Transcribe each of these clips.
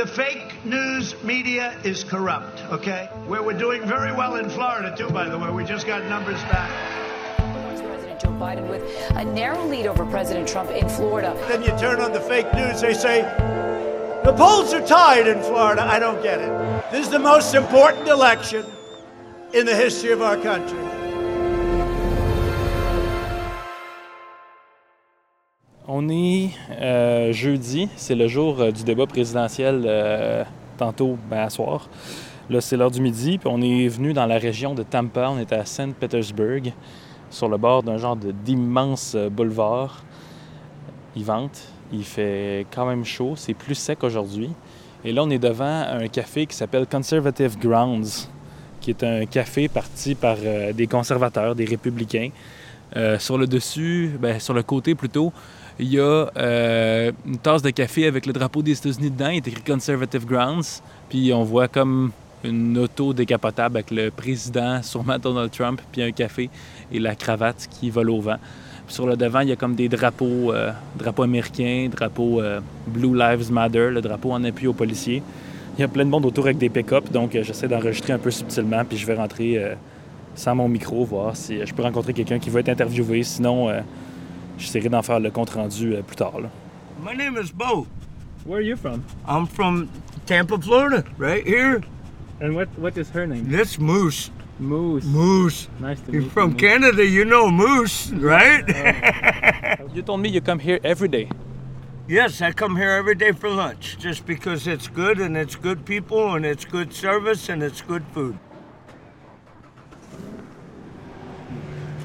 The fake news media is corrupt, okay? Where we're doing very well in Florida, too, by the way. We just got numbers back. Vice President Joe Biden with a narrow lead over President Trump in Florida. Then you turn on the fake news, they say, the polls are tied in Florida. I don't get it. This is the most important election in the history of our country. On est euh, jeudi, c'est le jour euh, du débat présidentiel euh, tantôt, ben, à soir. Là, c'est l'heure du midi, puis on est venu dans la région de Tampa, on est à Saint Petersburg, sur le bord d'un genre d'immense boulevard. Il vente, il fait quand même chaud, c'est plus sec aujourd'hui. Et là, on est devant un café qui s'appelle Conservative Grounds, qui est un café parti par des conservateurs, des républicains. Sur le dessus, ben, sur le côté plutôt, il y a euh, une tasse de café avec le drapeau des États-Unis dedans. Il est écrit Conservative Grounds. Puis on voit comme une auto décapotable avec le président, sûrement Donald Trump, puis un café et la cravate qui vole au vent. Puis sur le devant, il y a comme des drapeaux, euh, drapeaux américains, drapeaux euh, Blue Lives Matter, le drapeau en appui aux policiers. Il y a plein de monde autour avec des pick-up, donc j'essaie d'enregistrer un peu subtilement, puis je vais rentrer sans mon micro, voir si je peux rencontrer quelqu'un qui veut être interviewé. Sinon, j'essaierai d'en faire le compte-rendu euh, plus tard. là. My name is Bo. Where are you from? I'm from Tampa, Florida, right here. And what, what is her name? This Moose. Moose. Moose. Nice to You're meet from you. Canada, you know Moose, right? You told me you come here every day. yes, I come here every day for lunch just because it's good and it's good people and it's good service and it's good food.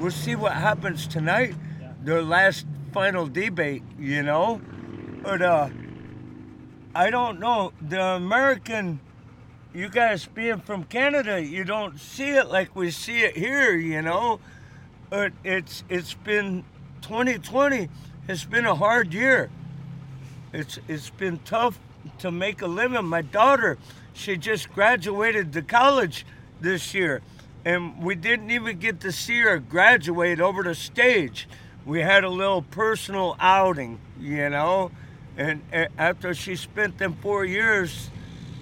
We'll see what happens tonight. Their last final debate, you know. But uh I don't know. The American you guys being from Canada, you don't see it like we see it here, you know. But it's it's been 2020 It's been a hard year. It's it's been tough to make a living. My daughter, she just graduated to college this year, and we didn't even get to see her graduate over the stage. We had a little personal outing, you know, and after she spent them four years,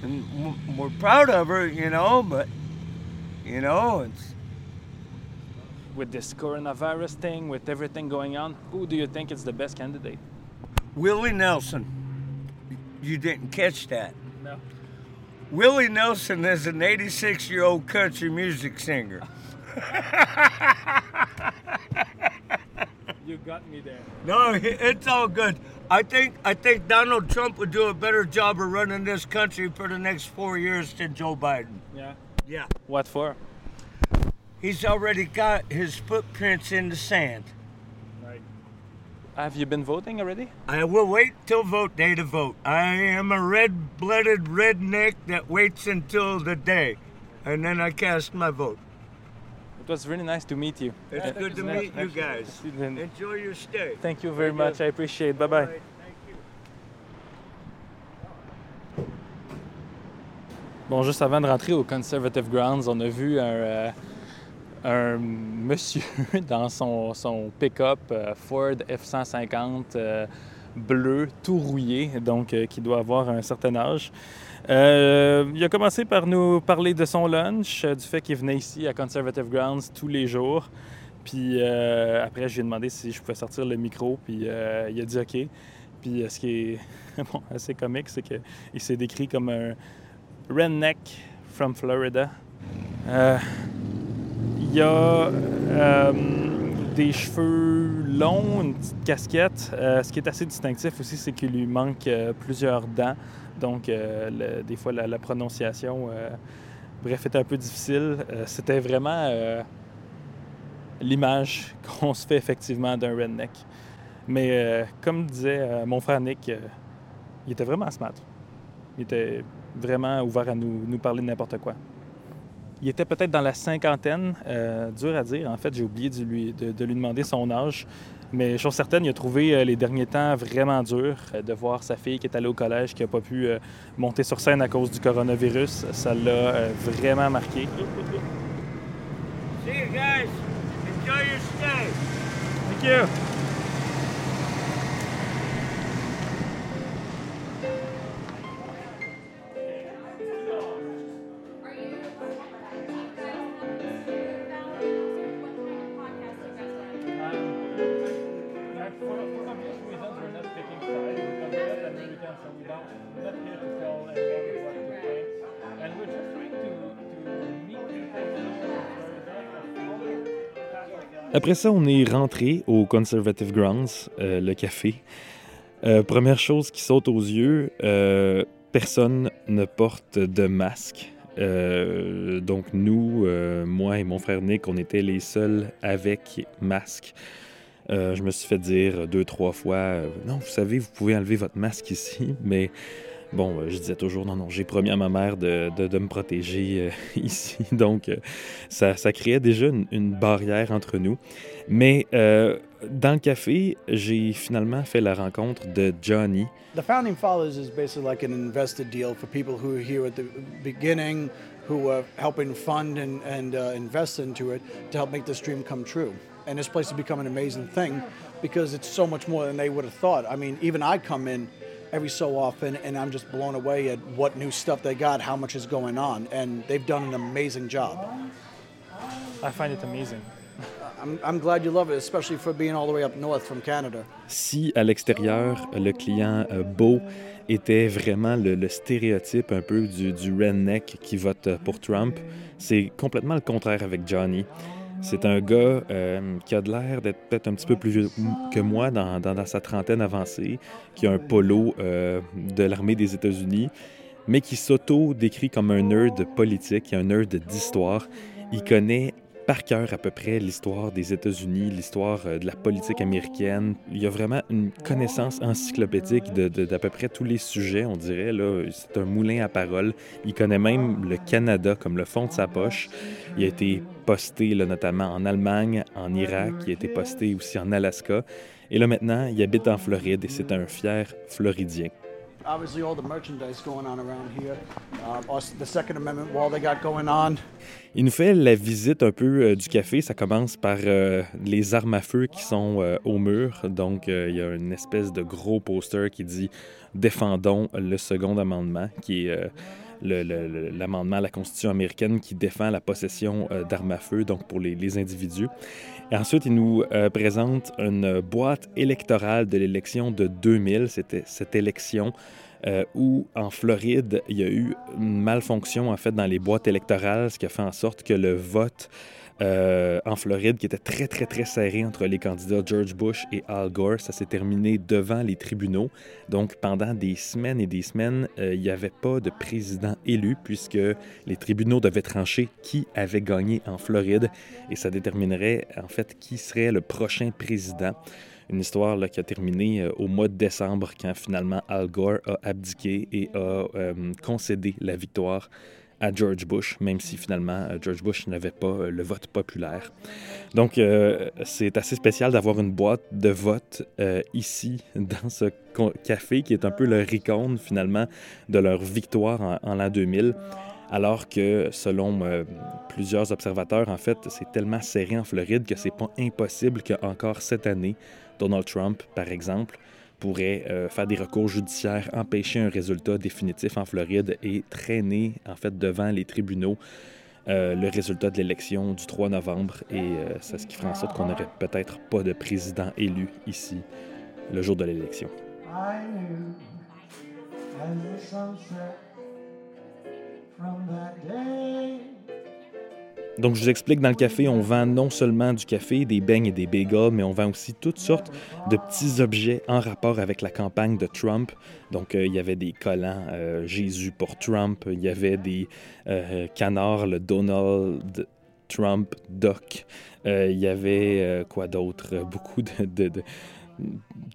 and we're proud of her, you know, but you know, it's With this coronavirus thing, with everything going on, who do you think is the best candidate? Willie Nelson. You didn't catch that. No. Willie Nelson is an 86 year old country music singer. You got me there. No, it's all good. I think I think Donald Trump would do a better job of running this country for the next four years than Joe Biden. Yeah. Yeah. What for? He's already got his footprints in the sand. Right. Have you been voting already? I will wait till vote day to vote. I am a red blooded redneck that waits until the day. And then I cast my vote. It was really nice to meet you. It's Yeah, good to meet you guys. Enjoy your stay. Thank you very Thank you. much. I appreciate it. Bye bye. Alright, thank you. Bon, juste avant de rentrer au Conservative Grounds, on a vu un, euh, un monsieur dans son, son pick-up euh, Ford F-150 euh, bleu, tout rouillé, donc euh, qui doit avoir un certain âge. Euh, il a commencé par nous parler de son lunch, euh, du fait qu'il venait ici à Conservative Grounds tous les jours. Puis euh, après, je lui ai demandé si je pouvais sortir le micro, puis euh, il a dit OK. Puis ce qui est assez comique, c'est qu'il s'est décrit comme un redneck from Florida. Il a des cheveux longs, une petite casquette. Ce qui est assez distinctif aussi, c'est qu'il lui manque plusieurs dents. Donc, euh, des fois, la, prononciation, euh, bref, était un peu difficile. Euh, C'était vraiment l'image qu'on se fait effectivement d'un redneck. Mais comme disait mon frère Nick, il était vraiment smart. Il était vraiment ouvert à nous, nous parler de n'importe quoi. Il était peut-être dans la cinquantaine, dur à dire. En fait, j'ai oublié de lui demander son âge. Mais chose certaine, il a trouvé euh, les derniers temps vraiment dur euh, de voir sa fille qui est allée au collège, qui n'a pas pu euh, monter sur scène à cause du coronavirus. Ça l'a euh, vraiment marqué. See you guys. Enjoy your stay. Thank you. Après ça, on est rentré au Conservative Grounds, euh, le café. Euh, première chose qui saute aux yeux, euh, personne ne porte de masque. Donc nous, moi et mon frère Nick, on était les seuls avec masque. Je me suis fait dire deux, trois fois, non, vous savez, vous pouvez enlever votre masque ici, mais bon, euh, je disais toujours, non, non, j'ai promis à ma mère de, de- de me protéger euh, ici. Donc, euh, ça, ça créait déjà une, une barrière entre nous. Mais euh, dans le café, j'ai finalement fait la rencontre de Johnny. The Founding Fathers is basically like an invested deal for people who are here at the beginning, who are helping fund and, and uh, invest into it to help make this dream come true. And this place has become an amazing thing because it's so much more than they would have thought. I mean, even I come in every so often and I'm just blown away at what new stuff they got, how much is going on, and they've done an amazing job. I find it amazing. I'm, I'm glad you love it, especially for being all the way up north from Canada. Si à l'extérieur, le client euh, beau était vraiment le, le stéréotype un peu du, du redneck qui vote euh, pour Trump, c'est complètement le contraire avec Johnny. C'est un gars euh, qui a de l'air d'être peut-être un petit peu plus vieux que moi dans, sa trentaine avancée, qui a un polo euh, de l'armée des États-Unis, mais qui s'auto-décrit comme un nerd politique, un nerd d'histoire. Il connaît par cœur à peu près l'histoire des États-Unis, l'histoire euh, de la politique américaine. Il y a vraiment une connaissance encyclopédique de, de- d'à peu près tous les sujets, on dirait. C'est un moulin à paroles. Il connaît même le Canada comme le fond de sa poche. Il a été posté là, notamment en Allemagne, en Irak, il a été posté aussi en Alaska. Et là maintenant, il habite en Floride et c'est un fier Floridien. Obviously, all the merchandise going on around here, us- the Second Amendment wall they got going on. Il nous fait la visite un peu euh, du café. Ça commence par euh, les armes à feu qui sont euh, au mur. Donc, il y a une espèce de gros poster qui dit Défendons le second amendement, l'amendement à la Constitution américaine qui défend la possession euh, d'armes à feu, donc pour les, les individus. Et ensuite, il nous euh, présente une boîte électorale de l'élection de 2000. C'était cette élection euh, où en Floride, il y a eu une malfonction en fait dans les boîtes électorales, ce qui a fait en sorte que le vote euh, en Floride, qui était très très très serré entre les candidats George Bush et Al Gore, ça s'est terminé devant les tribunaux. Donc pendant des semaines et des semaines, euh, il n'y avait pas de président élu puisque les tribunaux devaient trancher qui avait gagné en Floride et ça déterminerait en fait qui serait le prochain président. Une histoire qui a terminé euh, au mois de décembre quand finalement Al Gore a abdiqué et a concédé la victoire à George Bush, même si finalement euh, George Bush n'avait pas euh, le vote populaire. Donc euh, c'est assez spécial d'avoir une boîte de vote ici dans ce café qui est un peu le ricône finalement de leur victoire en, l'an 2000. Alors que, selon plusieurs observateurs, en fait, c'est tellement serré en Floride que c'est pas impossible qu'encore cette année, Donald Trump, par exemple, pourrait euh, faire des recours judiciaires, empêcher un résultat définitif en Floride et traîner, en fait, devant les tribunaux euh, le résultat de l'élection du 3 novembre. Et euh, c'est ce qui ferait en sorte qu'on n'aurait peut-être pas de président élu ici le jour de l'élection. Donc, je vous explique, dans le café, on vend non seulement du café, des beignes et des bagels, mais on vend aussi toutes sortes de petits objets en rapport avec la campagne de Trump. Donc, euh, il y avait des collants euh, Jésus pour Trump, il y avait des euh, canards, le Donald Trump Euh, il y avait quoi d'autre? Beaucoup de-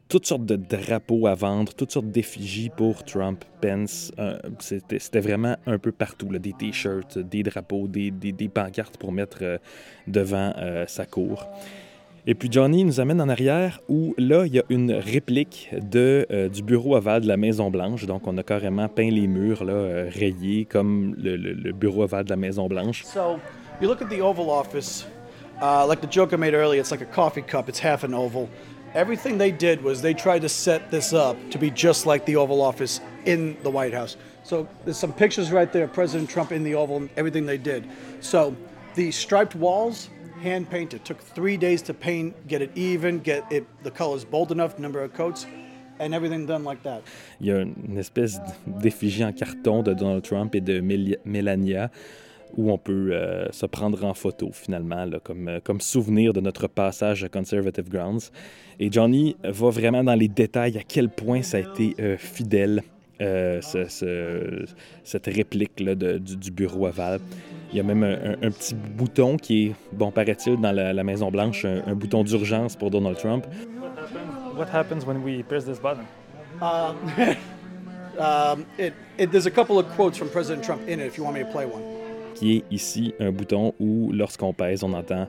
toutes sortes de drapeaux à vendre, toutes sortes d'effigies pour Trump, Pence. Euh, C'était vraiment un peu partout, des t-shirts, des drapeaux, des, pancartes pour mettre euh, devant euh, sa cour. Et puis Johnny nous amène en arrière où là, il y a une réplique du bureau ovale de la Maison-Blanche. Donc, on a carrément peint les murs là, rayés comme le, le- le bureau ovale de la Maison-Blanche. So you look at Office, uh, like the joke I made earlier, it's like a coffee cup, it's oval. Everything they did was they tried to set this up to be just like the Oval Office in the White House. So there's some pictures right there, of President Trump in the Oval, and everything they did. So the striped walls, hand painted. Took three days to paint, get it even, get it the colors bold enough, number of coats. and everything done like that. Il y a une espèce d'effigie en carton de Donald Trump et de Mel- Melania où on peut euh, se prendre en photo finalement, là, comme, euh, comme souvenir de notre passage à Conservative Grounds. Et Johnny va vraiment dans les détails à quel point ça a été euh, fidèle, euh, ce- ce- cette réplique-là de- du, du bureau aval. Il y a même un, un- un petit bouton qui est, bon, paraît-il, dans la, la Maison-Blanche, un, un bouton d'urgence pour Donald Trump. What happens when we press this button? Um, um, it, it, there's a couple of quotes from President Trump in it if you want me to play one. Qui est ici un bouton où, lorsqu'on pèse, on entend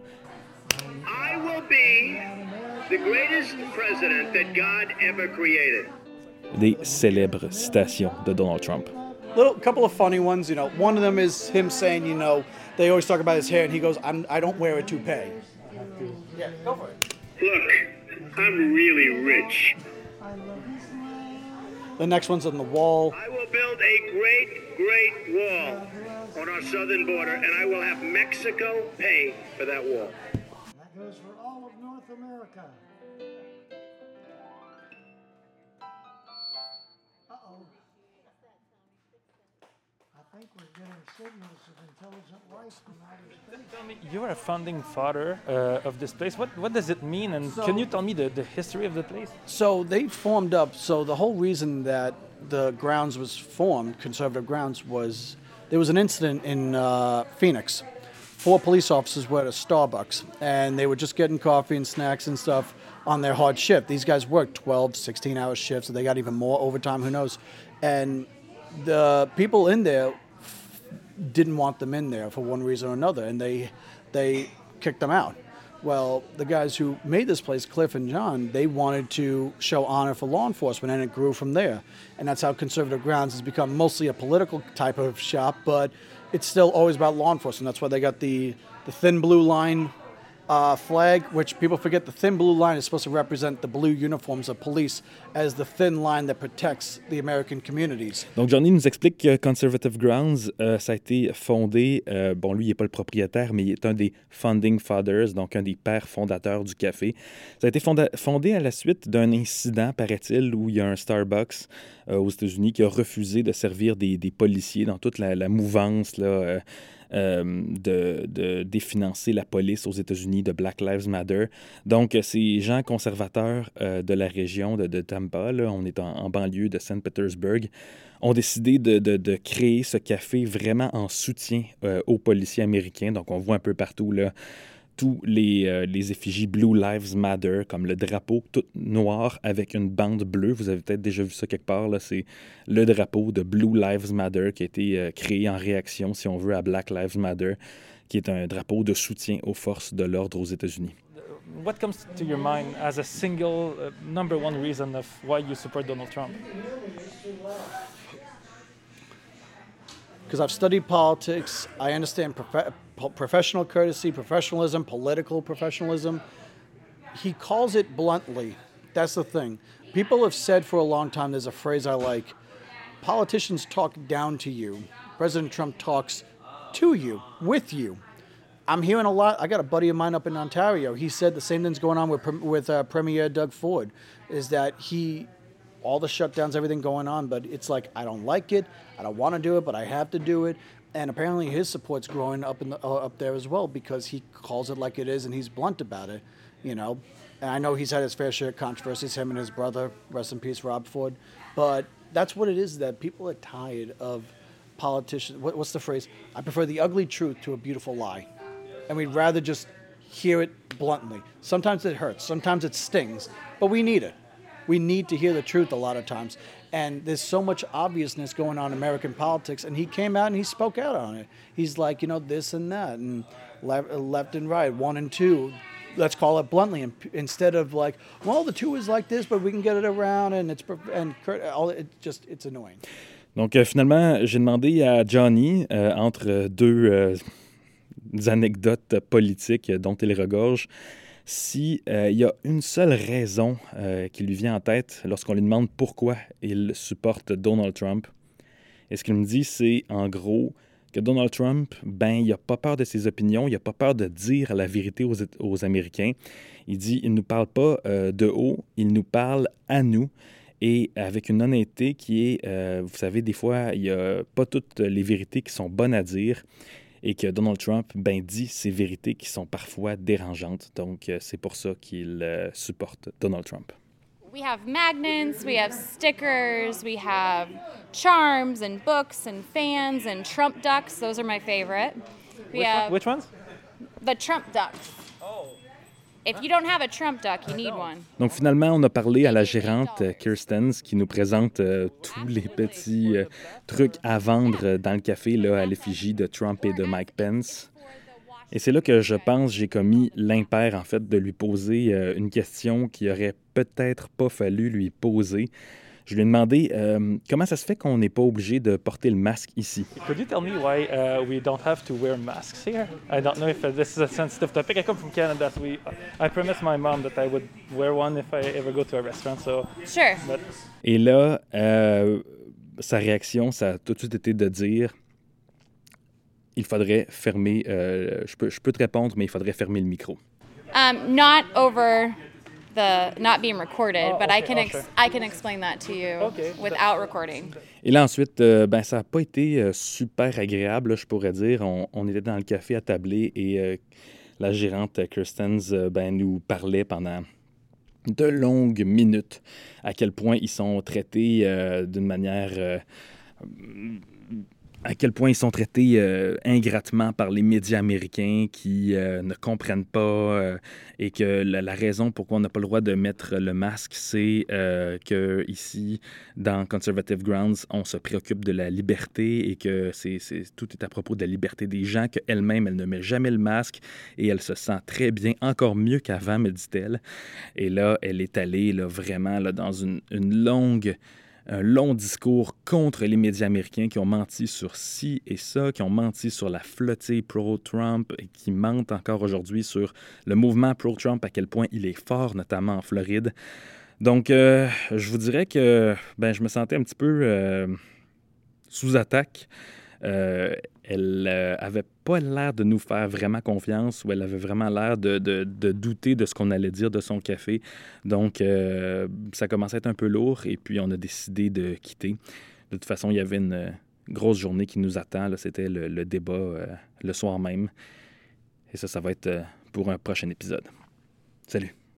I will be the greatest president that God ever created. des célèbres citations de Donald Trump. Little couple of funny ones, you know. One of them is him saying, you know, they always talk about his hair, and he goes, I'm, I don't wear a toupee. Yeah, go for it. Look, I'm really rich. The next one's on the wall. I will build a great, great wall on our southern border, and I will have Mexico pay for that wall. That goes for all of North America. Think we're getting signals of intelligent life from outer space. You're a founding father uh, of this place. What, what does it mean? And can you tell me the, the history of the place? So they formed up. So the whole reason that the grounds was formed, conservative grounds, was there was an incident in uh, Phoenix. Four police officers were at a Starbucks and they were just getting coffee and snacks and stuff on their hard shift. These guys worked 12, 16 hour shifts, so they got even more overtime, who knows. And the people in there didn't want them in there for one reason or another, and they they kicked them out. Well, the guys who made this place, Cliff and John, they wanted to show honor for law enforcement, and it grew from there. And that's how Conservative Grounds has become mostly a political type of shop, but it's still always about law enforcement. That's why they got the the thin blue line flag, which people forget the thin blue line is supposed to represent the blue uniforms of police as the thin line that protects the American communities. Donc, Johnny nous explique que Conservative Grounds, euh, ça a été fondé, euh, bon, lui, il n'est pas le propriétaire, mais il est un des founding fathers, donc un des pères fondateurs du café. Ça a été fondé à la suite d'un incident, paraît-il, où il y a un Starbucks euh, aux États-Unis qui a refusé de servir des, policiers dans toute la, la mouvance là, de, de définancer la police aux États-Unis, de Black Lives Matter. Donc, euh, ces gens conservateurs euh, de la région de, de Tampa, là, on est en, en banlieue de Saint Petersburg, ont décidé de, de- de créer ce café vraiment en soutien euh, aux policiers américains. Donc, on voit un peu partout là, tous les, euh, les effigies Blue Lives Matter, comme le drapeau tout noir avec une bande bleue. Vous avez peut-être déjà vu ça quelque part. là. C'est le drapeau de Blue Lives Matter qui a été euh, créé en réaction, si on veut, à Black Lives Matter, qui est un drapeau de soutien aux forces de l'ordre aux États-Unis. What comes to your mind as a single uh, number one reason of why you support Donald Trump? because I've studied politics. I understand professional courtesy, professionalism, political professionalism. He calls it bluntly. That's the thing. People have said for a long time, there's a phrase I like politicians talk down to you. President Trump talks to you, with you. I'm hearing a lot. I got a buddy of mine up in Ontario. He said the same thing's going on with with uh, Premier Doug Ford, is that he, all the shutdowns, everything going on, but it's like I don't like it. I don't want to do it, but I have to do it. And apparently his support's growing up in the, uh, up there as well because he calls it like it is and he's blunt about it, you know. And I know he's had his fair share of controversies, him and his brother, rest in peace, Rob Ford. But that's what it is that people are tired of politicians. What, what's the phrase? I prefer the ugly truth to a beautiful lie and we'd rather just hear it bluntly. Sometimes it hurts, sometimes it stings, but we need it. We need to hear the truth a lot of times. And there's so much obviousness going on in American politics, and he came out and he spoke out on it. He's like, you know, this and that, and left, and right, one and two. Let's call it bluntly, instead of like, well, the two is like this, but we can get it around, and it's and all it just it's annoying. Donc, euh, finalement, j'ai demandé à Johnny, euh, entre deux euh, anecdotes politiques dont il regorge, s'il y a une seule raison euh, qui lui vient en tête lorsqu'on lui demande pourquoi il supporte Donald Trump. Et ce qu'il me dit, c'est en gros que Donald Trump, ben, il n'a pas peur de ses opinions, il n'a pas peur de dire la vérité aux, Américains. Il dit, il ne nous parle pas euh, de haut, il nous parle à nous. et avec une honnêteté qui est, euh, vous savez, des fois, il n'y a pas toutes les vérités qui sont bonnes à dire et que Donald Trump ben, dit ces vérités qui sont parfois dérangeantes. Donc, euh, c'est pour ça qu'il euh, supporte Donald Trump. We have magnets, we have stickers, we have charms and books and fans and Trump ducks. Those are my favorite. We have Which ones? the Trump ducks. If you don't have a Trump duck, you need one. Donc finalement, on a parlé à la gérante euh, Kirstens qui nous présente euh, tous les petits euh, trucs à vendre dans le café là, à l'effigie de Trump et de Mike Pence. Et c'est là que je pense j'ai commis l'impair en fait de lui poser une question qui aurait peut-être pas fallu lui poser. Je lui ai demandé euh, comment ça se fait qu'on n'est pas obligé de porter le masque ici? Could you tell me why uh, we don't have to wear masks here? I don't know if uh, this is a sensitive topic. I come from Canada. So we, I promised my mom that I would wear one if I ever go to a restaurant. So, Sure. but Et là, euh, sa réaction, ça a tout de suite été de dire il faudrait fermer. euh, je, peux, je peux te répondre, mais il faudrait fermer le micro. Um, not over the not being recorded, but I okay, can ex- sure. I can explain that to you Okay. without recording. Et là, ensuite, euh, ben, ça n'a pas été euh, super agréable, là, je pourrais dire. On, on était dans le café à tabler et euh, la gérante Kirstens euh, ben, nous parlait pendant de longues minutes à quel point ils sont traités euh, d'une manière. À quel point ils sont traités euh, par les médias américains qui euh, ne comprennent pas euh, et que la, raison pourquoi on n'a pas le droit de mettre le masque, c'est euh, que ici, dans Conservative Grounds, on se préoccupe de la liberté et que c'est, tout est à propos de la liberté des gens, qu'elle-même, elle ne met jamais le masque et elle se sent très bien, encore mieux qu'avant, me dit-elle. Et là, elle est allée là, vraiment là, dans une longue un long discours contre les médias américains qui ont menti sur ci et ça, qui ont menti sur la flottille pro-Trump et qui mentent encore aujourd'hui sur le mouvement pro-Trump, à quel point il est fort, notamment en Floride. Donc, euh, je vous dirais que ben, je me sentais un petit peu euh, sous attaque. Euh, elle euh, avait pas l'air de nous faire vraiment confiance ou elle avait vraiment l'air de, de- douter de ce qu'on allait dire de son café. Donc, euh, ça commençait à être un peu lourd et puis on a décidé de quitter. De toute façon, il y avait une euh, grosse journée qui nous attend. C'était le, le débat euh, le soir même. Et ça, ça va être pour un prochain épisode. Salut!